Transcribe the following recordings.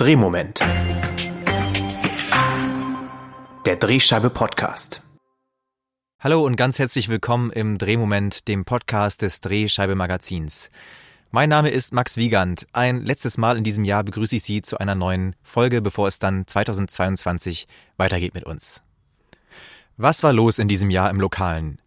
Drehmoment. Der Drehscheibe Podcast. Hallo und ganz herzlich willkommen im Drehmoment, dem Podcast des Drehscheibe Magazins. Mein Name ist Max Wiegand. Ein letztes Mal in diesem Jahr begrüße ich Sie zu einer neuen Folge, bevor es dann 2022 weitergeht mit uns. Was war los in diesem Jahr im Lokalen?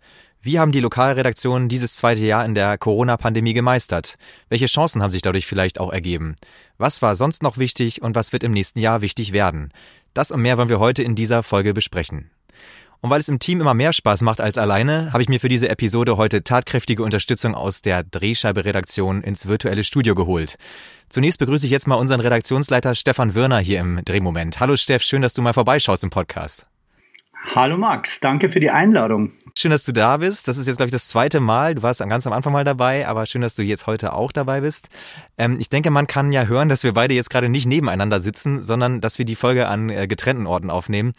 Wie haben die Lokalredaktionen dieses zweite Jahr in der Corona-Pandemie gemeistert? Welche Chancen haben sich dadurch vielleicht auch ergeben? Was war sonst noch wichtig und was wird im nächsten Jahr wichtig werden? Das und mehr wollen wir heute in dieser Folge besprechen. Und weil es im Team immer mehr Spaß macht als alleine, habe ich mir für diese Episode heute tatkräftige Unterstützung aus der Drehscheibe-Redaktion ins virtuelle Studio geholt. Zunächst begrüße ich jetzt mal unseren Redaktionsleiter Stefan Würner hier im Drehmoment. Hallo Steff, schön, dass du mal vorbeischaust im Podcast. Hallo Max, danke für die Einladung. Schön, dass du da bist. Das ist jetzt, glaube ich, das zweite Mal. Du warst ganz am Anfang mal dabei, aber schön, dass du jetzt heute auch dabei bist. Ähm, ich denke, man kann ja hören, dass wir beide jetzt gerade nicht nebeneinander sitzen, sondern dass wir die Folge an äh, getrennten Orten aufnehmen.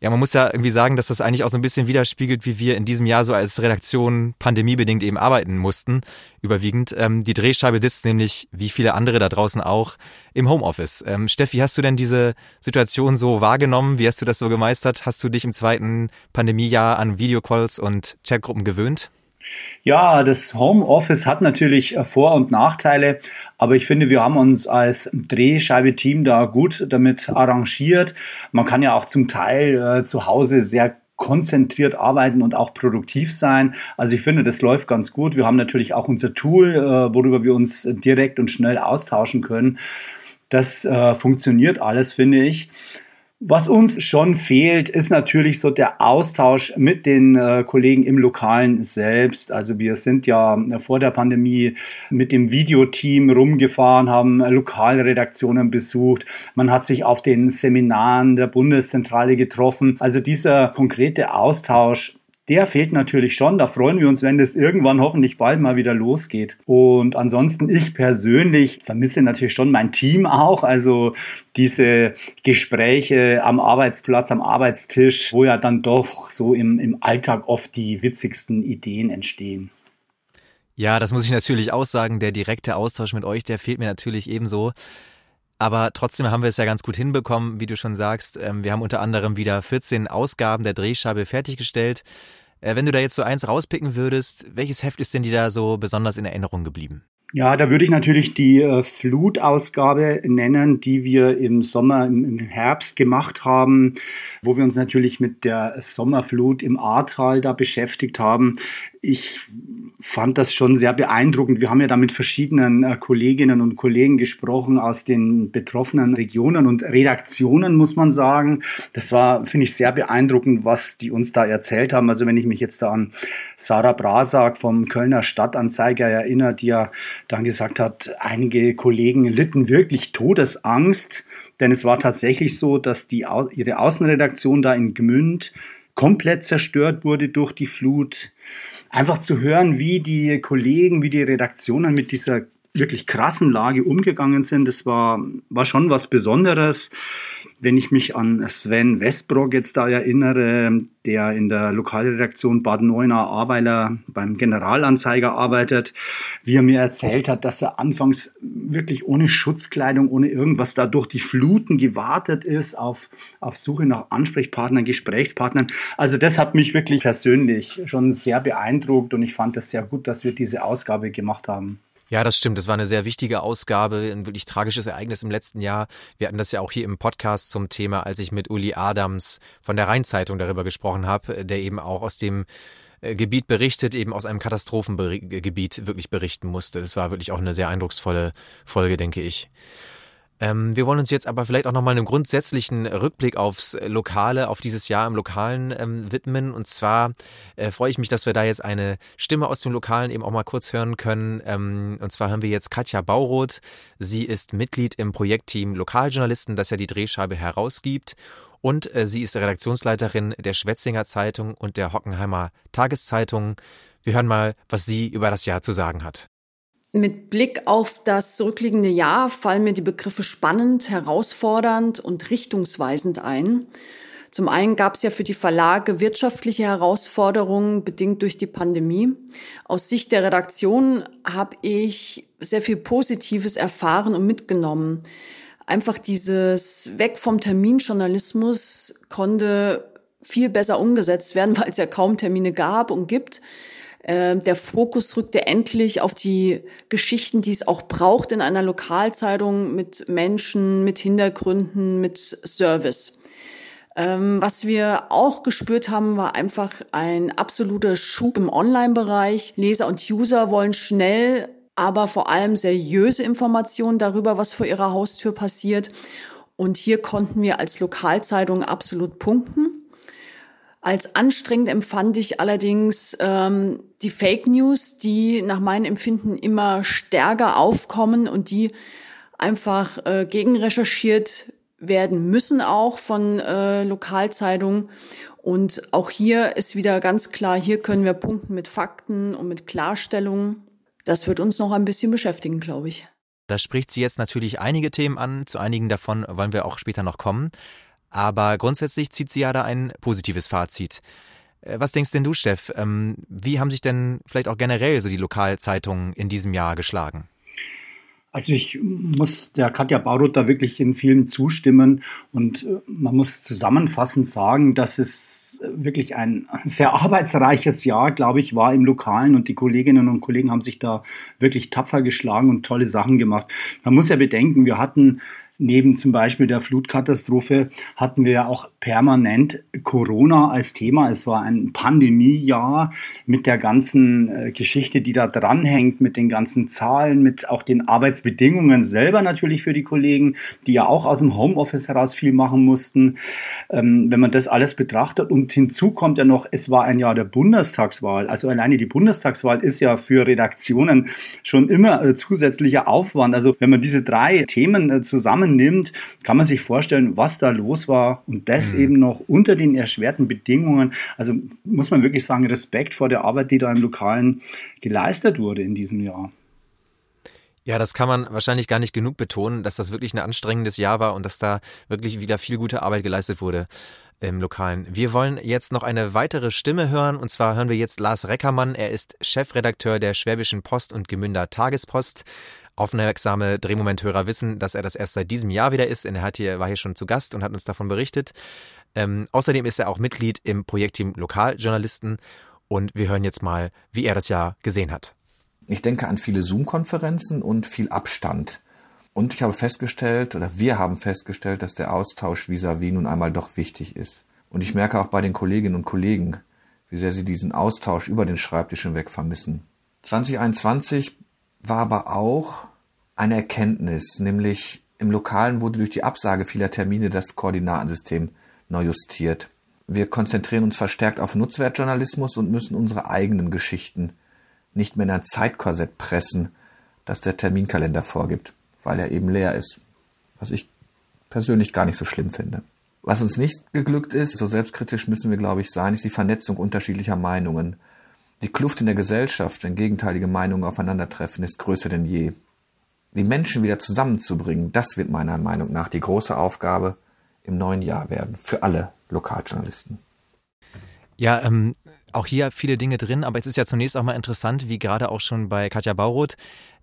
Ja, man muss ja irgendwie sagen, dass das eigentlich auch so ein bisschen widerspiegelt, wie wir in diesem Jahr so als Redaktion pandemiebedingt eben arbeiten mussten, überwiegend. Ähm, die Drehscheibe sitzt nämlich, wie viele andere da draußen auch, im Homeoffice. Ähm, Steffi, hast du denn diese Situation so wahrgenommen? Wie hast du das so gemeistert? Hast du dich im zweiten Pandemiejahr an Videocalls und Chatgruppen gewöhnt? Ja, das Homeoffice hat natürlich äh, Vor- und Nachteile, aber ich finde, wir haben uns als Drehscheibe-Team da gut damit arrangiert. Man kann ja auch zum Teil äh, zu Hause sehr konzentriert arbeiten und auch produktiv sein. Also ich finde, das läuft ganz gut. Wir haben natürlich auch unser Tool, äh, worüber wir uns direkt und schnell austauschen können. Das äh, funktioniert alles, finde ich. Was uns schon fehlt, ist natürlich so der Austausch mit den äh, Kollegen im Lokalen selbst. Also wir sind ja vor der Pandemie mit dem Videoteam rumgefahren, haben Lokalredaktionen besucht. Man hat sich auf den Seminaren der Bundeszentrale getroffen. Also dieser konkrete Austausch der fehlt natürlich schon. Da freuen wir uns, wenn das irgendwann hoffentlich bald mal wieder losgeht. Und ansonsten, ich persönlich vermisse natürlich schon mein Team auch. Also diese Gespräche am Arbeitsplatz, am Arbeitstisch, wo ja dann doch so im, im Alltag oft die witzigsten Ideen entstehen. Ja, das muss ich natürlich auch sagen. Der direkte Austausch mit euch, der fehlt mir natürlich ebenso. Aber trotzdem haben wir es ja ganz gut hinbekommen, wie du schon sagst. Ähm, wir haben unter anderem wieder 14 Ausgaben der Drehscheibe fertiggestellt. Äh, wenn du da jetzt so eins rauspicken würdest, welches Heft ist denn dir da so besonders in Erinnerung geblieben? Ja, da würde ich natürlich die äh, Flutausgabe nennen, die wir im Sommer, im, im, Herbst gemacht haben, wo wir uns natürlich mit der Sommerflut im Ahrtal da beschäftigt haben. Ich fand das schon sehr beeindruckend. Wir haben ja da mit verschiedenen äh, Kolleginnen und Kollegen gesprochen aus den betroffenen Regionen und Redaktionen, muss man sagen. Das war, finde ich, sehr beeindruckend, was die uns da erzählt haben. Also wenn ich mich jetzt da an Sarah Brasak vom Kölner Stadtanzeiger erinnere, die ja dann gesagt hat, einige Kollegen litten wirklich Todesangst, denn es war tatsächlich so, dass die, ihre Außenredaktion da in Gmünd komplett zerstört wurde durch die Flut. Einfach zu hören, wie die Kollegen, wie die Redaktionen mit dieser wirklich krassen Lage umgegangen sind, das war, war schon was Besonderes. Wenn ich mich an Sven Westbrock jetzt da erinnere, der in der Lokalredaktion Bad Neuenahr-Ahrweiler beim Generalanzeiger arbeitet, wie er mir erzählt hat, dass er anfangs wirklich ohne Schutzkleidung, ohne irgendwas da durch die Fluten gewartet ist, auf, auf Suche nach Ansprechpartnern, Gesprächspartnern. Also das hat mich wirklich persönlich schon sehr beeindruckt und ich fand es sehr gut, dass wir diese Ausgabe gemacht haben. Ja, das stimmt. Das war eine sehr wichtige Ausgabe, ein wirklich tragisches Ereignis im letzten Jahr. Wir hatten das ja auch hier im Podcast zum Thema, als ich mit Uli Adams von der Rheinzeitung darüber gesprochen habe, der eben auch aus dem äh, Gebiet berichtet, eben aus einem Katastrophengebiet wirklich berichten musste. Das war wirklich auch eine sehr eindrucksvolle Folge, denke ich. Ähm, wir wollen uns jetzt aber vielleicht auch nochmal einem grundsätzlichen Rückblick aufs Lokale, auf dieses Jahr im Lokalen ähm, widmen. Und zwar äh, freue ich mich, dass wir da jetzt eine Stimme aus dem Lokalen eben auch mal kurz hören können. Ähm, und zwar haben wir jetzt Katja Bauroth. Sie ist Mitglied im Projektteam Lokaljournalisten, das ja die Drehscheibe herausgibt. Und äh, sie ist Redaktionsleiterin der Schwetzinger Zeitung und der Hockenheimer Tageszeitung. Wir hören mal, was sie über das Jahr zu sagen hat. Mit Blick auf das zurückliegende Jahr fallen mir die Begriffe spannend, herausfordernd und richtungsweisend ein. Zum einen gab es ja für die Verlage wirtschaftliche Herausforderungen bedingt durch die Pandemie. Aus Sicht der Redaktion habe ich sehr viel Positives erfahren und mitgenommen. einfach dieses Weg vom Terminjournalismus konnte viel besser umgesetzt werden, weil es ja kaum Termine gab und gibt. Ähm, der Fokus rückte endlich auf die Geschichten, die es auch braucht in einer Lokalzeitung mit Menschen, mit Hintergründen, mit Service. Ähm, was wir auch gespürt haben, war einfach ein absoluter Schub im Online-Bereich. Leser und User wollen schnell, aber vor allem seriöse Informationen darüber, was vor ihrer Haustür passiert. Und hier konnten wir als Lokalzeitung absolut punkten. Als anstrengend empfand ich allerdings ähm, die Fake News, die nach meinem Empfinden immer stärker aufkommen und die einfach äh, gegenrecherchiert werden müssen auch von äh, Lokalzeitungen. Und auch hier ist wieder ganz klar, hier können wir punkten mit Fakten und mit Klarstellungen. Das wird uns noch ein bisschen beschäftigen, glaube ich. Da spricht sie jetzt natürlich einige Themen an, zu einigen davon wollen wir auch später noch kommen. Aber grundsätzlich zieht sie ja da ein positives Fazit. Äh, was denkst denn du, Steff? Ähm, wie haben sich denn vielleicht auch generell so die Lokalzeitungen in diesem Jahr geschlagen? Also ich muss der Katja Baurot da wirklich in vielen zustimmen und äh, man muss zusammenfassend sagen, dass es wirklich ein sehr arbeitsreiches Jahr, glaube ich, war im Lokalen und die Kolleginnen und Kollegen haben sich da wirklich tapfer geschlagen und tolle Sachen gemacht. Man muss ja bedenken, wir hatten Neben zum Beispiel der Flutkatastrophe hatten wir ja auch permanent Corona als Thema. Es war ein Pandemiejahr mit der ganzen äh, Geschichte, die da dranhängt, mit den ganzen Zahlen, mit auch den Arbeitsbedingungen selber natürlich für die Kollegen, die ja auch aus dem Homeoffice heraus viel machen mussten. Ähm, wenn man das alles betrachtet und hinzu kommt ja noch, es war ein Jahr der Bundestagswahl. Also alleine die Bundestagswahl ist ja für Redaktionen schon immer äh, zusätzlicher Aufwand. Also wenn man diese drei Themen äh, zusammen zusammennimmt, kann man sich vorstellen, was da los war und das mhm. eben noch unter den erschwerten Bedingungen. Also muss man wirklich sagen, Respekt vor der Arbeit, die da im Lokalen geleistet wurde in diesem Jahr. Ja, das kann man wahrscheinlich gar nicht genug betonen, dass das wirklich ein anstrengendes Jahr war und dass da wirklich wieder viel gute Arbeit geleistet wurde im Lokalen. Wir wollen jetzt noch eine weitere Stimme hören und zwar hören wir jetzt Lars Reckermann. Er ist Chefredakteur der Schwäbischen Post und Gemünder Tagespost. Aufmerksame Drehmomenthörer wissen, dass er das erst seit diesem Jahr wieder ist. Er hat hier, war hier schon zu Gast und hat uns davon berichtet. Ähm, außerdem ist er auch Mitglied im Projektteam Lokaljournalisten und wir hören jetzt mal, wie er das Jahr gesehen hat. Ich denke an viele Zoom-Konferenzen und viel Abstand. Und ich habe festgestellt, oder wir haben festgestellt, dass der Austausch vis-à-vis -vis nun einmal doch wichtig ist. Und ich merke auch bei den Kolleginnen und Kollegen, wie sehr sie diesen Austausch über den Schreibtisch hinweg vermissen. 2021 war aber auch eine Erkenntnis, nämlich im Lokalen wurde durch die Absage vieler Termine das Koordinatensystem neu justiert. Wir konzentrieren uns verstärkt auf Nutzwertjournalismus und müssen unsere eigenen Geschichten nicht mehr in ein Zeitkorsett pressen, das der Terminkalender vorgibt, weil er eben leer ist. Was ich persönlich gar nicht so schlimm finde. Was uns nicht geglückt ist, so selbstkritisch müssen wir, glaube ich, sein, ist die Vernetzung unterschiedlicher Meinungen. Die Kluft in der Gesellschaft, wenn gegenteilige Meinungen aufeinandertreffen, ist größer denn je. Die Menschen wieder zusammenzubringen, das wird meiner Meinung nach die große Aufgabe im neuen Jahr werden, für alle Lokaljournalisten. Ja, ähm, auch hier viele Dinge drin, aber es ist ja zunächst auch mal interessant, wie gerade auch schon bei Katja Bauroth,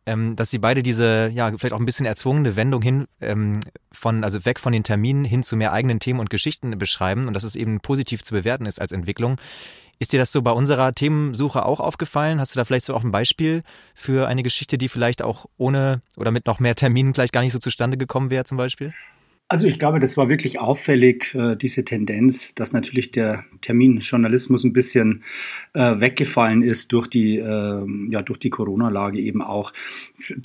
ähm, dass sie beide diese, ja, vielleicht auch ein bisschen erzwungene Wendung hin ähm, von, also weg von den Terminen hin zu mehr eigenen Themen und Geschichten beschreiben und dass es eben positiv zu bewerten ist als Entwicklung. Ist dir das so bei unserer Themensuche auch aufgefallen? Hast du da vielleicht so auch ein Beispiel für eine Geschichte, die vielleicht auch ohne oder mit noch mehr Terminen vielleicht gar nicht so zustande gekommen wäre zum Beispiel? Also ich glaube, das war wirklich auffällig, äh, diese Tendenz, dass natürlich der Terminjournalismus ein bisschen äh, weggefallen ist durch die, äh, ja, die Corona-Lage eben auch.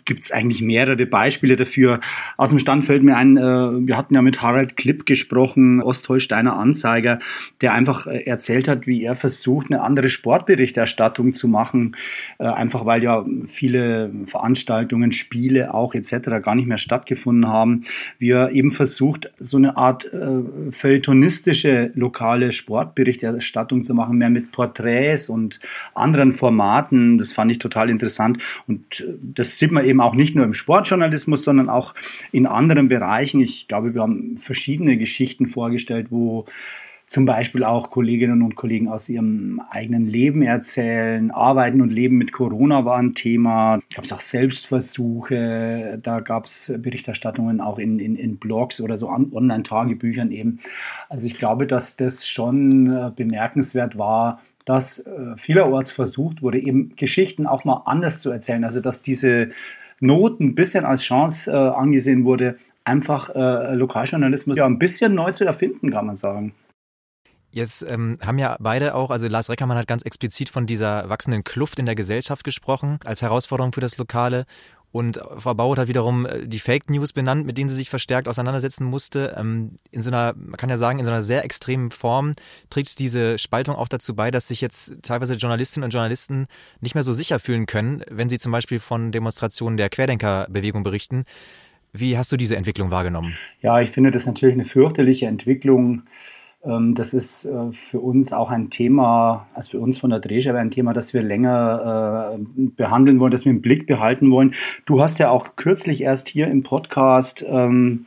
Gibt es eigentlich mehrere Beispiele dafür. Aus dem Stand fällt mir ein, äh, wir hatten ja mit Harald Klipp gesprochen, Ostholsteiner Anzeiger, der einfach äh, erzählt hat, wie er versucht, eine andere Sportberichterstattung zu machen, einfach weil ja viele Veranstaltungen, Spiele auch etc. gar nicht mehr stattgefunden haben. Wir eben versucht, versucht, so eine Art äh, feuilletonistische lokale Sportberichterstattung zu machen, mehr mit Porträts und anderen Formaten. Das fand ich total interessant. Und äh, das sieht man eben auch nicht nur im Sportjournalismus, sondern auch in anderen Bereichen. Ich glaube, wir haben verschiedene Geschichten vorgestellt, wo zum Beispiel auch Kolleginnen und Kollegen aus ihrem eigenen Leben erzählen. Arbeiten und Leben mit Corona war ein Thema. Gab es auch Selbstversuche, da gab es Berichterstattungen auch in, in, in Blogs oder so Online-Tagebüchern eben. Also ich glaube, dass das schon äh, bemerkenswert war, dass äh, vielerorts versucht wurde, eben Geschichten auch mal anders zu erzählen. Also dass diese Not ein bisschen als Chance äh, angesehen wurde, einfach Lokaljournalismus ja ein bisschen neu zu erfinden, kann man sagen. Jetzt ähm, haben ja beide auch, also Lars Reckermann hat ganz explizit von dieser wachsenden Kluft in der Gesellschaft gesprochen, als Herausforderung für das Lokale. Und Frau Baut hat wiederum äh, die Fake News benannt, mit denen sie sich verstärkt auseinandersetzen musste. Ähm, in so einer, man kann ja sagen, in so einer sehr extremen Form trägt diese Spaltung auch dazu bei, dass sich jetzt teilweise Journalistinnen und Journalisten nicht mehr so sicher fühlen können, wenn sie zum Beispiel von Demonstrationen der Querdenkerbewegung berichten. Wie hast du diese Entwicklung wahrgenommen? Ja, ich finde das natürlich eine fürchterliche Entwicklung. Ähm, das ist äh, für uns auch ein Thema, also für uns von der Drehscheibe ein Thema, das wir länger äh, behandeln wollen, das wir im Blick behalten wollen. Du hast ja auch kürzlich erst hier im Podcast ähm,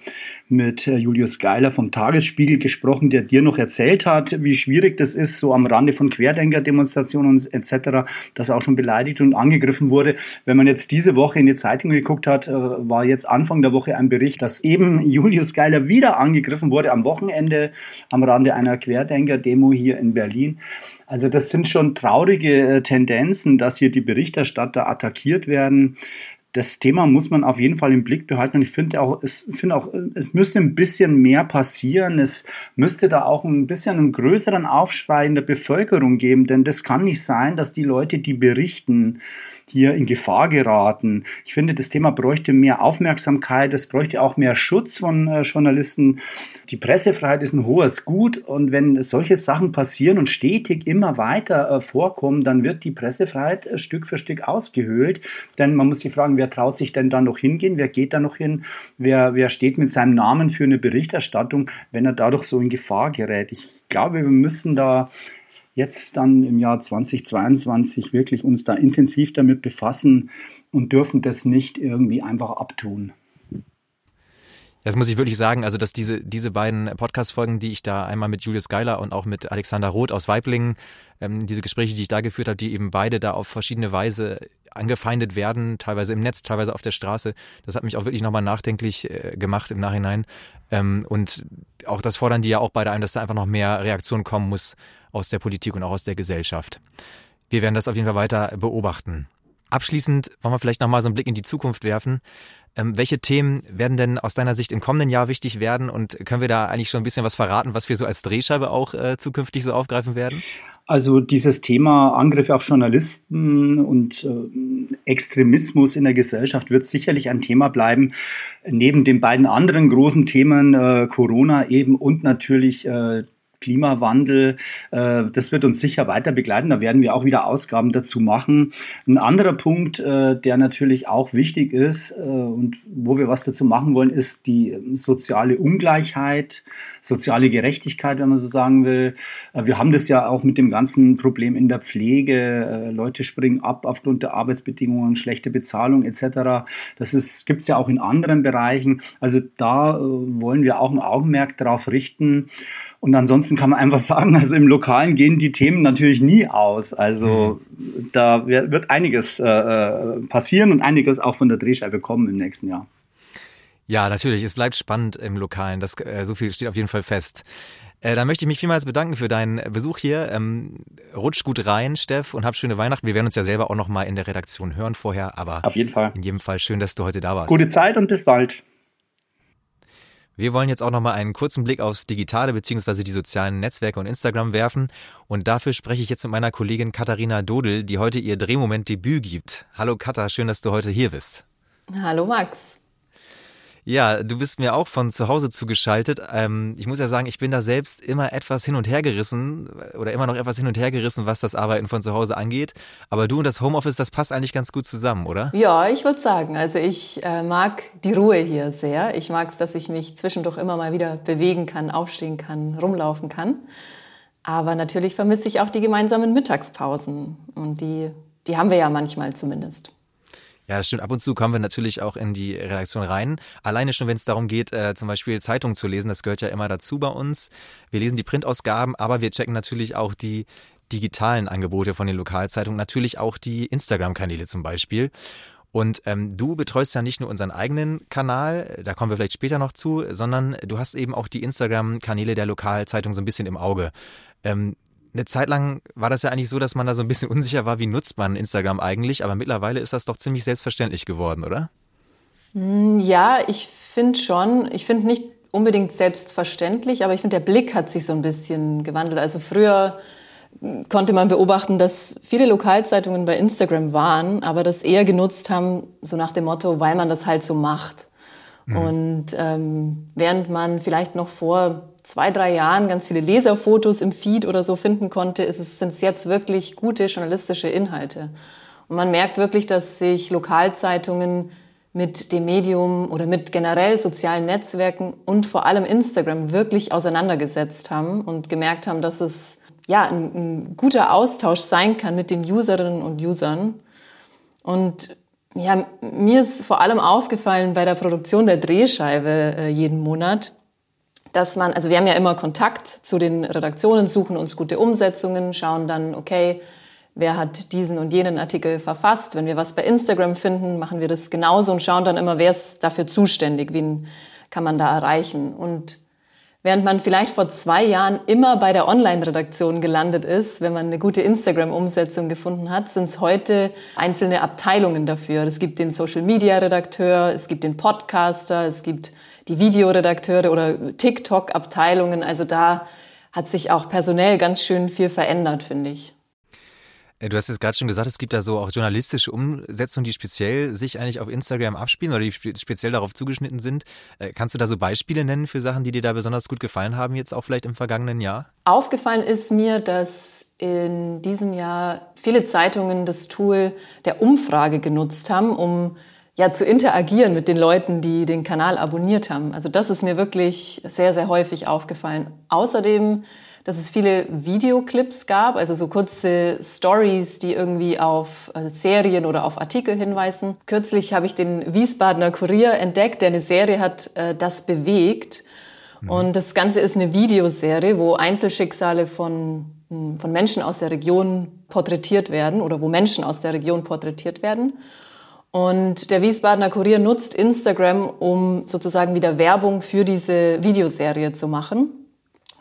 mit äh, Julius Geiler vom Tagesspiegel gesprochen, der dir noch erzählt hat, wie schwierig das ist, so am Rande von Querdenker-Demonstrationen etc., dass auch schon beleidigt und angegriffen wurde. Wenn man jetzt diese Woche in die Zeitung geguckt hat, äh, war jetzt Anfang der Woche ein Bericht, dass eben Julius Geiler wieder angegriffen wurde am Wochenende am Rande einer Querdenker-Demo hier in Berlin. Also das sind schon traurige äh, Tendenzen, dass hier die Berichterstatter attackiert werden das Thema muss man auf jeden Fall im Blick behalten. Und ich finde auch, es finde auch, es müsste ein bisschen mehr passieren. Es müsste da auch ein bisschen einen größeren Aufschrei in der Bevölkerung geben, denn das kann nicht sein, dass die Leute, die berichten, hier in Gefahr geraten. Ich finde, das Thema bräuchte mehr Aufmerksamkeit, es bräuchte auch mehr Schutz von äh, Journalisten. Die Pressefreiheit ist ein hohes Gut und wenn solche Sachen passieren und stetig immer weiter äh, vorkommen, dann wird die Pressefreiheit äh, Stück für Stück ausgehöhlt. Denn man muss sich fragen, wer traut sich denn da noch hingehen? Wer geht da noch hin? Wer, wer steht mit seinem Namen für eine Berichterstattung, wenn er dadurch so in Gefahr gerät? Ich glaube, wir müssen da jetzt dann im Jahr 2022 wirklich uns da intensiv damit befassen und dürfen das nicht irgendwie einfach abtun. Das muss ich wirklich sagen, also dass diese, diese beiden Podcast-Folgen, die ich da einmal mit Julius Geiler und auch mit Alexander Roth aus Weiblingen, ähm, diese Gespräche, die ich da geführt habe, die eben beide da auf verschiedene Weise angefeindet werden, teilweise im Netz, teilweise auf der Straße, das hat mich auch wirklich nochmal nachdenklich äh, gemacht im Nachhinein. Ähm, und auch das fordern die ja auch beide ein, dass da einfach noch mehr Reaktion kommen muss aus der Politik und auch aus der Gesellschaft. Wir werden das auf jeden Fall weiter beobachten. Abschließend wollen wir vielleicht nochmal so einen Blick in die Zukunft werfen. Ähm, welche Themen werden denn aus deiner Sicht im kommenden Jahr wichtig werden und können wir da eigentlich schon ein bisschen was verraten, was wir so als Drehscheibe auch äh, zukünftig so aufgreifen werden? Also dieses Thema Angriffe auf Journalisten und äh, Extremismus in der Gesellschaft wird sicherlich ein Thema bleiben, neben den beiden anderen großen Themen äh, Corona eben und natürlich äh, Klimawandel. Äh, das wird uns sicher weiter begleiten. Da werden wir auch wieder Ausgaben dazu machen. Ein anderer Punkt, äh, der natürlich auch wichtig ist äh, und wo wir was dazu machen wollen, ist die soziale Ungleichheit, soziale Gerechtigkeit, wenn man so sagen will. Wir haben das ja auch mit dem ganzen Problem in der Pflege. Leute springen ab aufgrund der Arbeitsbedingungen, schlechte Bezahlung etc. Das gibt es ja auch in anderen Bereichen. Also da wollen wir auch ein Augenmerk darauf richten. Und ansonsten kann man einfach sagen, also im Lokalen gehen die Themen natürlich nie aus. Also mhm. da wird einiges äh, äh, passieren und einiges auch von der Drehscheibe kommen im nächsten Jahr. Ja, natürlich. Es bleibt spannend im Lokalen. Das, äh, so viel steht auf jeden Fall fest. Äh, dann möchte ich mich vielmals bedanken für deinen Besuch hier. Ähm, rutsch gut rein, Steff, und hab schöne Weihnachten. Wir werden uns ja selber auch noch mal in der Redaktion hören vorher, aber auf jeden Fall. In jedem Fall schön, dass du heute da warst. Gute Zeit und bis bald. Wir wollen jetzt auch nochmal einen kurzen Blick aufs Digitale bzw. die sozialen Netzwerke und Instagram werfen. Und dafür spreche ich jetzt mit meiner Kollegin Katharina Dodel, die heute ihr Drehmoment-Debüt gibt. Hallo Katha, schön, dass du heute hier bist. Hallo Max. Ja, du bist mir auch von zu Hause zugeschaltet. Ähm, ich muss ja sagen, ich bin da selbst immer etwas hin und her gerissen oder immer noch etwas hin und her gerissen, was das Arbeiten von zu Hause angeht. Aber du und das Homeoffice, das passt eigentlich ganz gut zusammen, oder? Ja, ich würde sagen. Also ich äh, mag die Ruhe hier sehr. Ich mag es, dass ich mich zwischendurch immer mal wieder bewegen kann, aufstehen kann, rumlaufen kann. Aber natürlich vermisse ich auch die gemeinsamen Mittagspausen. Und die, die haben wir ja manchmal zumindest. Ja, das stimmt. Ab und zu kommen wir natürlich auch in die Redaktion rein. Alleine schon, wenn es darum geht, äh, zum Beispiel Zeitungen zu lesen, das gehört ja immer dazu bei uns. Wir lesen die Printausgaben, aber wir checken natürlich auch die digitalen Angebote von den Lokalzeitungen, natürlich auch die Instagram-Kanäle zum Beispiel. Und ähm, du betreust ja nicht nur unseren eigenen Kanal, da kommen wir vielleicht später noch zu, sondern du hast eben auch die Instagram-Kanäle der Lokalzeitung so ein bisschen im Auge. Ähm, eine Zeit lang war das ja eigentlich so, dass man da so ein bisschen unsicher war, wie nutzt man Instagram eigentlich, aber mittlerweile ist das doch ziemlich selbstverständlich geworden, oder? Hm, ja, ich finde schon. Ich finde nicht unbedingt selbstverständlich, aber ich finde, der Blick hat sich so ein bisschen gewandelt. Also früher konnte man beobachten, dass viele Lokalzeitungen bei Instagram waren, aber das eher genutzt haben, so nach dem Motto, weil man das halt so macht. Mhm. Und ähm, während man vielleicht noch vor zwei, drei Jahren ganz viele Leserfotos im Feed oder so finden konnte, sind es jetzt wirklich gute journalistische Inhalte. Und man merkt wirklich, dass sich Lokalzeitungen mit dem Medium oder mit generell sozialen Netzwerken und vor allem Instagram wirklich auseinandergesetzt haben und gemerkt haben, dass es ja ein, ein guter Austausch sein kann mit den Userinnen und Usern. Und ja, mir ist vor allem aufgefallen bei der Produktion der Drehscheibe äh, jeden Monat, dass man, also wir haben ja immer Kontakt zu den Redaktionen, suchen uns gute Umsetzungen, schauen dann, okay, wer hat diesen und jenen Artikel verfasst. Wenn wir was bei Instagram finden, machen wir das genauso und schauen dann immer, wer ist dafür zuständig, wen kann man da erreichen. Und während man vielleicht vor zwei Jahren immer bei der Online-Redaktion gelandet ist, wenn man eine gute Instagram-Umsetzung gefunden hat, sind es heute einzelne Abteilungen dafür. Es gibt den Social-Media-Redakteur, es gibt den Podcaster, es gibt die Videoredakteure oder TikTok-Abteilungen. Also da hat sich auch personell ganz schön viel verändert, finde ich. Äh, du hast jetzt gerade schon gesagt, es gibt da so auch journalistische Umsetzungen, die speziell sich eigentlich auf Instagram abspielen oder die speziell darauf zugeschnitten sind. Äh, kannst du da so Beispiele nennen für Sachen, die dir da besonders gut gefallen haben, jetzt auch vielleicht im vergangenen Jahr? Aufgefallen ist mir, dass in diesem Jahr viele Zeitungen das Tool der Umfrage genutzt haben, um ja zu interagieren mit den Leuten, die den Kanal abonniert haben. Also das ist mir wirklich sehr, sehr häufig aufgefallen. Außerdem dass es viele Videoclips gab, also so kurze Stories, die irgendwie auf äh, Serien oder auf Artikel hinweisen. Kürzlich habe ich den Wiesbadener Kurier entdeckt, der eine Serie hat, äh, das bewegt. Mhm. Und das Ganze ist eine Videoserie, wo Einzelschicksale von, hm, von Menschen aus der Region porträtiert werden oder wo Menschen aus der Region porträtiert werden. Und der Wiesbadener Kurier nutzt Instagram, um sozusagen wieder Werbung für diese Videoserie zu machen.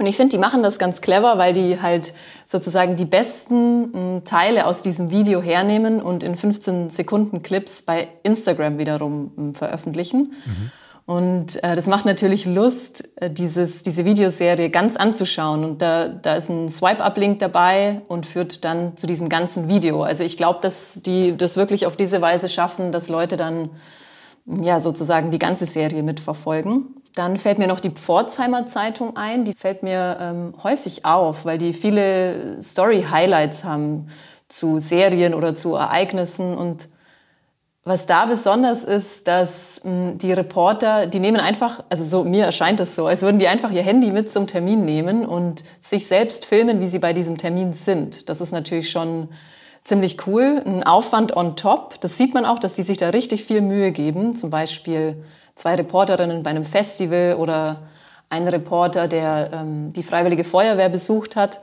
Und ich finde, die machen das ganz clever, weil die halt sozusagen die besten hm, Teile aus diesem Video hernehmen und in 15 Sekunden Clips bei Instagram wiederum hm, veröffentlichen. Mhm. Und äh, das macht natürlich Lust, äh, dieses, diese Videoserie ganz anzuschauen. Und da, da ist ein Swipe-Up-Link dabei und führt dann zu diesem ganzen Video. Also ich glaube, dass die das wirklich auf diese Weise schaffen, dass Leute dann ja sozusagen die ganze Serie mitverfolgen. Dann fällt mir noch die Pforzheimer Zeitung ein. Die fällt mir ähm, häufig auf, weil die viele Story-Highlights haben zu Serien oder zu Ereignissen. Und was da besonders ist, dass mh, hm, die Reporter, die nehmen einfach, also so mir erscheint es so, als würden die einfach ihr Handy mit zum Termin nehmen und sich selbst filmen, wie sie bei diesem Termin sind. Das ist natürlich schon ziemlich cool. Ein Aufwand on top. Das sieht man auch, dass die sich da richtig viel Mühe geben. Zum Beispiel zwei Reporterinnen bei einem Festival oder ein Reporter, der ähm, die Freiwillige Feuerwehr besucht hat.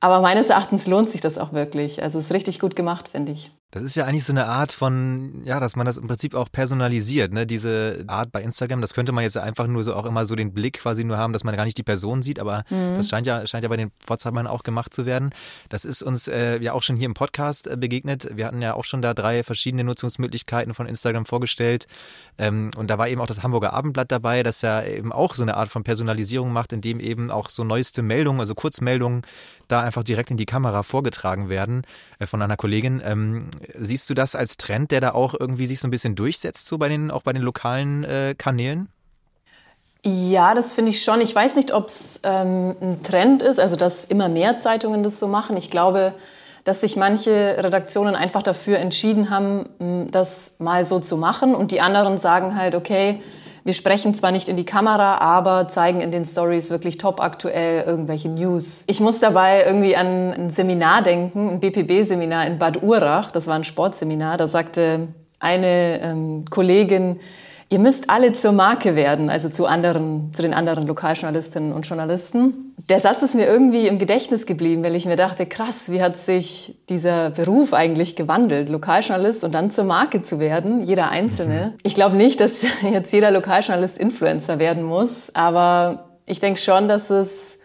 Aber meines Erachtens lohnt sich das auch wirklich. Also es ist richtig gut gemacht, finde ich. Das ist ja eigentlich so eine Art von, ja, dass man das im Prinzip auch personalisiert, ne? Diese Art bei Instagram, das könnte man jetzt einfach nur so auch immer so den Blick quasi nur haben, dass man gar nicht die Person sieht, aber mhm. das scheint ja, scheint ja bei den Pforzheimern auch gemacht zu werden. Das ist uns äh, ja auch schon hier im Podcast äh, begegnet. Wir hatten ja auch schon da drei verschiedene Nutzungsmöglichkeiten von Instagram vorgestellt. Ähm, und da war eben auch das Hamburger Abendblatt dabei, das ja eben auch so eine Art von Personalisierung macht, in dem eben auch so neueste Meldungen, also Kurzmeldungen, da einfach direkt in die Kamera vorgetragen werden äh, von einer Kollegin. Ähm, Siehst du das als Trend, der da auch irgendwie sich so ein bisschen durchsetzt, so bei den, auch bei den lokalen äh, Kanälen? Ja, das finde ich schon. Ich weiß nicht, ob es ähm, ein Trend ist, also dass immer mehr Zeitungen das so machen. Ich glaube, dass sich manche Redaktionen einfach dafür entschieden haben, das mal so zu machen und die anderen sagen halt, okay, wir sprechen zwar nicht in die Kamera, aber zeigen in den Stories wirklich top aktuell irgendwelche News. Ich muss dabei irgendwie an ein Seminar denken, ein BPB-Seminar in Bad Urach. Das war ein Sportseminar. Da sagte eine ähm, Kollegin, ihr müsst alle zur Marke werden, also zu anderen, zu den anderen Lokaljournalistinnen und Journalisten. Der Satz ist mir irgendwie im Gedächtnis geblieben, weil ich mir dachte, krass, wie hat sich dieser Beruf eigentlich gewandelt, Lokaljournalist und dann zur Marke zu werden, jeder Einzelne. Mhm. Ich glaube nicht, dass jetzt jeder Lokaljournalist Influencer werden muss, aber ich denke schon, dass es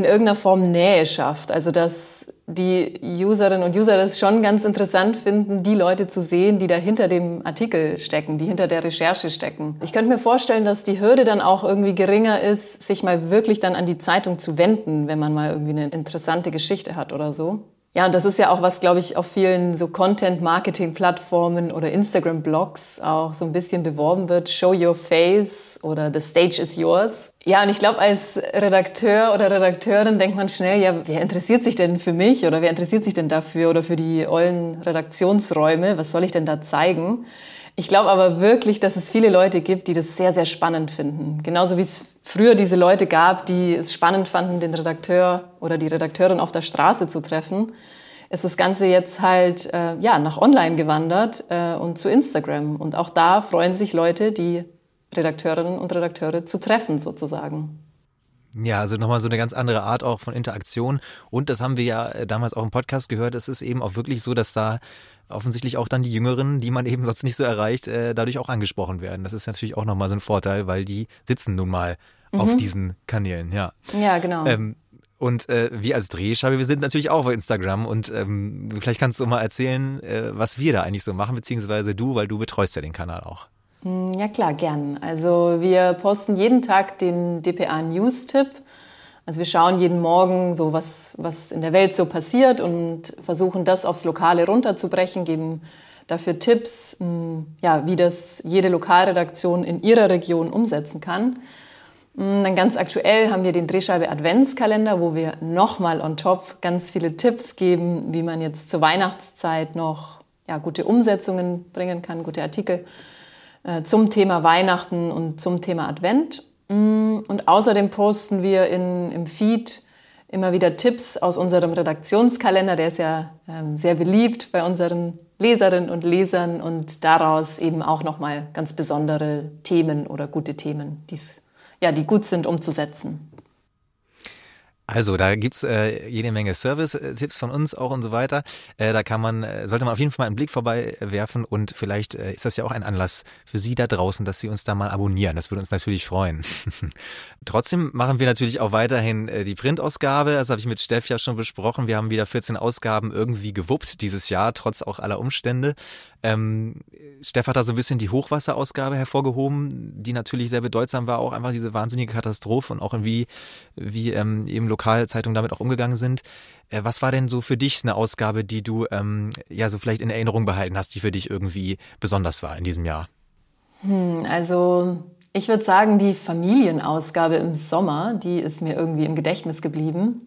in irgendeiner Form Nähe schafft. Also dass die Userinnen und User das schon ganz interessant finden, die Leute zu sehen, die da hinter dem Artikel stecken, die hinter der Recherche stecken. Ich könnte mir vorstellen, dass die Hürde dann auch irgendwie geringer ist, sich mal wirklich dann an die Zeitung zu wenden, wenn man mal irgendwie eine interessante Geschichte hat oder so. Ja, und das ist ja auch was, glaube ich, auf vielen so Content-Marketing-Plattformen oder Instagram-Blogs auch so ein bisschen beworben wird. Show your face oder the stage is yours. Ja, und ich glaube, als Redakteur oder Redakteurin denkt man schnell, ja, wer interessiert sich denn für mich oder wer interessiert sich denn dafür oder für die ollen Redaktionsräume? Was soll ich denn da zeigen? Ich glaube aber wirklich, dass es viele Leute gibt, die das sehr, sehr spannend finden. Genauso wie es früher diese Leute gab, die es spannend fanden, den Redakteur oder die Redakteurin auf der Straße zu treffen, ist das Ganze jetzt halt äh, ja, nach online gewandert äh, und zu Instagram. Und auch da freuen sich Leute, die Redakteurinnen und Redakteure zu treffen sozusagen. Ja, also nochmal so eine ganz andere Art auch von Interaktion. Und das haben wir ja äh, damals auch im Podcast gehört. Es ist eben auch wirklich so, dass da offensichtlich auch dann die Jüngeren, die man eben sonst nicht so erreicht, äh, dadurch auch angesprochen werden. Das ist natürlich auch nochmal so ein Vorteil, weil die sitzen nun mal mhm. auf diesen Kanälen, ja. Ja, genau. Ähm, und äh, wir als Drehscheibe, wir sind natürlich auch auf Instagram und ähm, vielleicht kannst du mal erzählen, äh, was wir da eigentlich so machen, beziehungsweise du, weil du betreust ja den Kanal auch. Hm, ja klar, gern. Also wir posten jeden Tag den DPA News-Tipp. Also wir schauen jeden Morgen so, was, was in der Welt so passiert und versuchen das aufs Lokale runterzubrechen, geben dafür Tipps, hm, ja, wie das jede Lokalredaktion in ihrer Region umsetzen kann. Hm, dann ganz aktuell haben wir den Drehscheibe Adventskalender, wo wir nochmal on top ganz viele Tipps geben, wie man jetzt zur Weihnachtszeit noch ja, gute Umsetzungen bringen kann, gute Artikel zum Thema Weihnachten und zum Thema Advent. Mm, und außerdem posten wir in, im Feed immer wieder Tipps aus unserem Redaktionskalender. Der ist ja ähm, sehr beliebt bei unseren Leserinnen und Lesern und daraus eben auch nochmal ganz besondere Themen oder gute Themen, die's, ja, die gut sind umzusetzen. Also da gibt's äh, jede Menge Service-Tipps von uns auch und so weiter. Äh, da kann man, äh, sollte man auf jeden Fall mal einen Blick vorbei werfen und vielleicht äh, ist das ja auch ein Anlass für Sie da draußen, dass Sie uns da mal abonnieren. Das würde uns natürlich freuen. Trotzdem machen wir natürlich auch weiterhin äh, die Printausgabe. Das habe ich mit Steff ja schon besprochen. Wir haben wieder 14 Ausgaben irgendwie gewuppt dieses Jahr, trotz auch aller Umstände. Ähm, Steff hat da so ein bisschen die Hochwasserausgabe hervorgehoben, die natürlich sehr bedeutsam war, auch einfach diese wahnsinnige Katastrophe und auch wie, wie ähm, eben Lokalzeitungen damit auch umgegangen sind. Äh, was war denn so für dich eine Ausgabe, die du ähm, ja so vielleicht in Erinnerung behalten hast, die für dich irgendwie besonders war in diesem Jahr? Hm, also ich würde sagen, die Familienausgabe im Sommer, die ist mir irgendwie im Gedächtnis geblieben.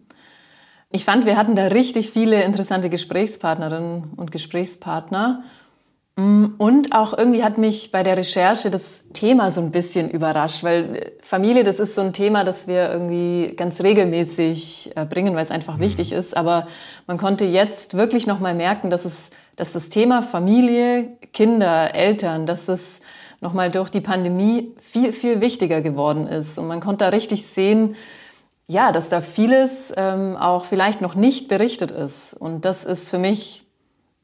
Ich fand, wir hatten da richtig viele interessante Gesprächspartnerinnen und Gesprächspartner und auch irgendwie hat mich bei der Recherche das Thema so ein bisschen überrascht, weil äh, Familie, das ist so ein Thema, das wir irgendwie ganz regelmäßig äh, bringen, weil es einfach mhm. wichtig ist. Aber man konnte jetzt wirklich nochmal merken, dass es, dass das Thema Familie, Kinder, Eltern, dass es nochmal durch die Pandemie viel, viel wichtiger geworden ist. Und man konnte da richtig sehen, ja, dass da vieles ähm, auch vielleicht noch nicht berichtet ist. Und das ist für mich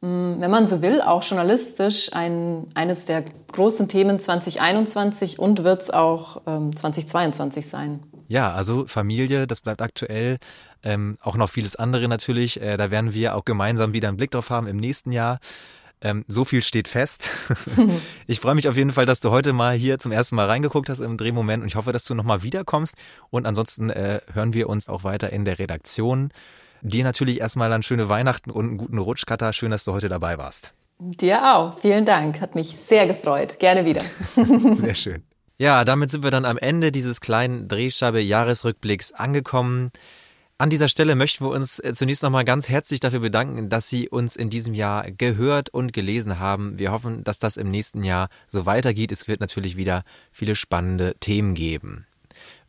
wenn man so will, auch journalistisch ein, eines der großen Themen 2021 und wird es auch ähm, 2022 sein. Ja, also Familie, das bleibt aktuell. Ähm, auch noch vieles andere natürlich. Äh, da werden wir auch gemeinsam wieder einen Blick drauf haben im nächsten Jahr. Ähm, so viel steht fest. ich freue mich auf jeden Fall, dass du heute mal hier zum ersten Mal reingeguckt hast im Drehmoment und ich hoffe, dass du nochmal wiederkommst. Und ansonsten äh, hören wir uns auch weiter in der Redaktion. Dir natürlich erstmal dann schöne Weihnachten und einen guten Rutsch, Katha. Schön, dass du heute dabei warst. Dir auch. Vielen Dank. Hat mich sehr gefreut. Gerne wieder. sehr schön. Ja, damit sind wir dann am Ende dieses kleinen Drehscheibe-Jahresrückblicks angekommen. An dieser Stelle möchten wir uns äh, zunächst nochmal ganz herzlich dafür bedanken, dass Sie uns in diesem Jahr gehört und gelesen haben. Wir hoffen, dass das im nächsten Jahr so weitergeht. Es wird natürlich wieder viele spannende Themen geben.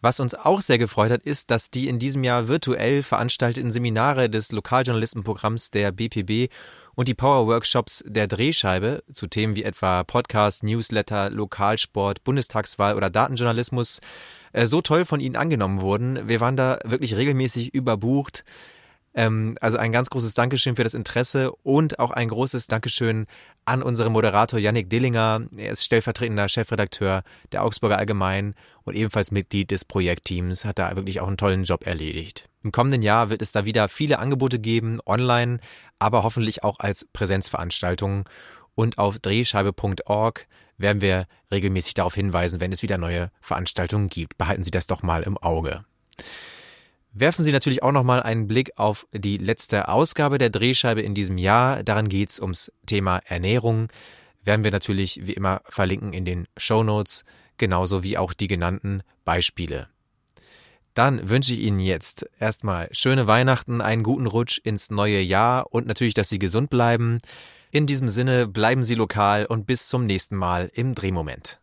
Was uns auch sehr gefreut hat, ist, dass die in diesem Jahr virtuell veranstalteten Seminare des Lokaljournalistenprogramms der BPB und die Power-Workshops der Drehscheibe zu Themen wie etwa Podcast, Newsletter, Lokalsport, Bundestagswahl oder Datenjournalismus äh, so toll von Ihnen angenommen wurden. Wir waren da wirklich regelmäßig überbucht. Ähm, also ein ganz großes Dankeschön für das Interesse und auch ein großes Dankeschön an unseren Moderator Yannick Dillinger. Er ist stellvertretender Chefredakteur der Augsburger Allgemein und ebenfalls Mitglied des Projektteams, hat da wirklich auch einen tollen Job erledigt. Im kommenden Jahr wird es da wieder viele Angebote geben, online, aber hoffentlich auch als Präsenzveranstaltungen. Und auf drehscheibe.org werden wir regelmäßig darauf hinweisen, wenn es wieder neue Veranstaltungen gibt. Behalten Sie das doch mal im Auge. Werfen Sie natürlich auch nochmal einen Blick auf die letzte Ausgabe der Drehscheibe in diesem Jahr. Daran geht's ums Thema Ernährung. Werden wir natürlich wie immer verlinken in den Show Notes, genauso wie auch die genannten Beispiele. Dann wünsche ich Ihnen jetzt erstmal schöne Weihnachten, einen guten Rutsch ins neue Jahr und natürlich, dass Sie gesund bleiben. In diesem Sinne bleiben Sie lokal und bis zum nächsten Mal im Drehmoment.